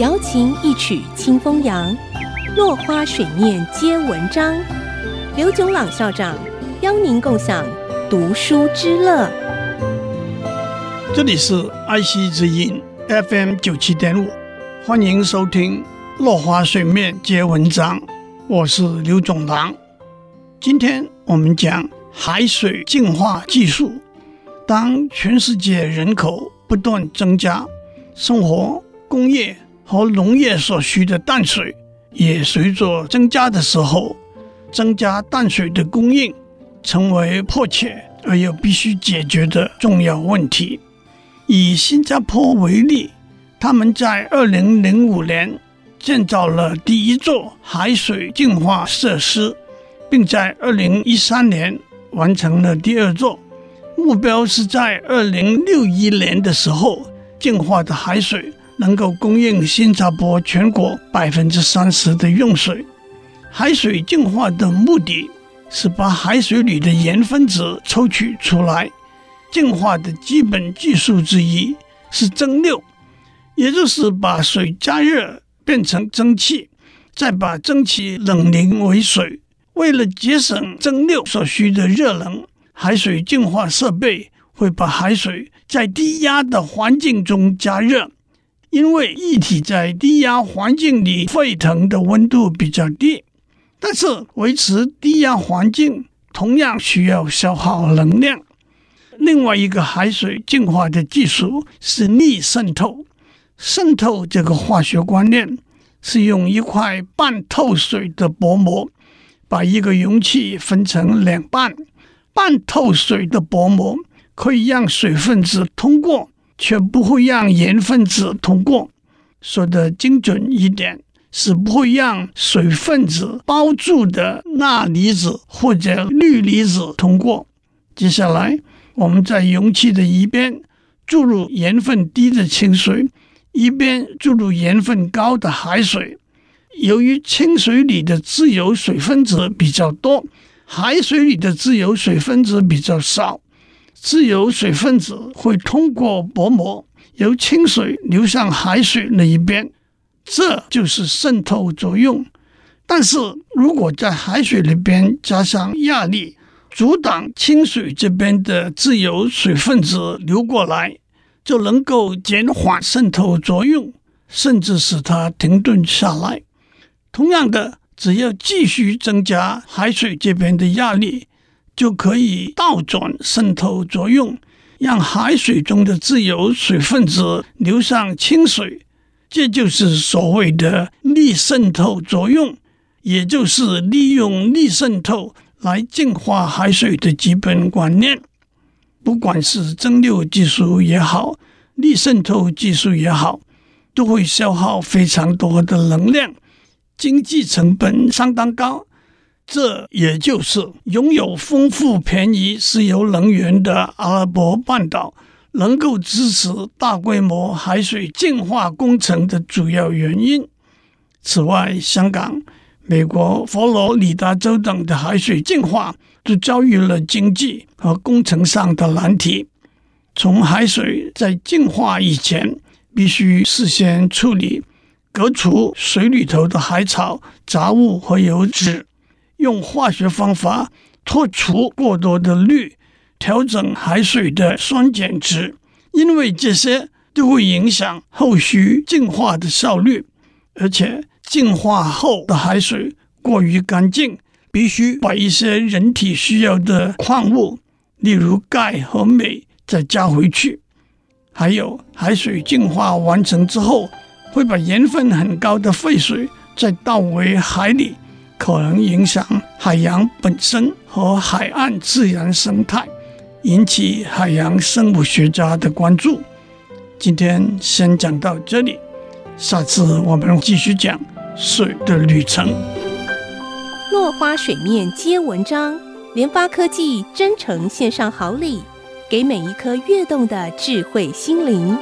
瑶琴一曲清风扬，落花水面皆文章。刘炯朗校长邀您共享读书之乐。这里是爱惜之音 FM 九七点五，欢迎收听《落花水面皆文章》，我是刘炯朗。今天我们讲海水净化技术。当全世界人口不断增加，生活、工业和农业所需的淡水也随着增加的时候，增加淡水的供应成为迫切而又必须解决的重要问题。以新加坡为例，他们在二零零五年建造了第一座海水净化设施，并在二零一三年完成了第二座。目标是在二零六一年的时候，净化的海水能够供应新加坡全国百分之三十的用水。海水净化的目的是把海水里的盐分子抽取出来。净化的基本技术之一是蒸馏，也就是把水加热变成蒸汽，再把蒸汽冷凝为水。为了节省蒸馏所需的热能。海水净化设备会把海水在低压的环境中加热，因为液体在低压环境里沸腾的温度比较低，但是维持低压环境同样需要消耗能量。另外一个海水净化的技术是逆渗透。渗透这个化学观念是用一块半透水的薄膜，把一个容器分成两半。半透水的薄膜可以让水分子通过，却不会让盐分子通过。说的精准一点，是不会让水分子包住的钠离子或者氯离子通过。接下来，我们在容器的一边注入盐分低的清水，一边注入盐分高的海水。由于清水里的自由水分子比较多。海水里的自由水分子比较少，自由水分子会通过薄膜，由清水流向海水那一边，这就是渗透作用。但是如果在海水里边加上压力，阻挡清水这边的自由水分子流过来，就能够减缓渗透作用，甚至使它停顿下来。同样的。只要继续增加海水这边的压力，就可以倒转渗透作用，让海水中的自由水分子流上清水。这就是所谓的逆渗透作用，也就是利用逆渗透来净化海水的基本观念。不管是蒸馏技术也好，逆渗透技术也好，都会消耗非常多的能量。经济成本相当高，这也就是拥有丰富便宜石油能源的阿拉伯半岛能够支持大规模海水净化工程的主要原因。此外，香港、美国佛罗里达州等的海水净化都遭遇了经济和工程上的难题。从海水在净化以前，必须事先处理。革除水里头的海草、杂物和油脂，用化学方法脱除过多的氯，调整海水的酸碱值，因为这些都会影响后续净化的效率。而且净化后的海水过于干净，必须把一些人体需要的矿物，例如钙和镁，再加回去。还有海水净化完成之后。会把盐分很高的废水再倒回海里，可能影响海洋本身和海岸自然生态，引起海洋生物学家的关注。今天先讲到这里，下次我们继续讲水的旅程。落花水面皆文章，联发科技真诚献上好礼，给每一颗跃动的智慧心灵。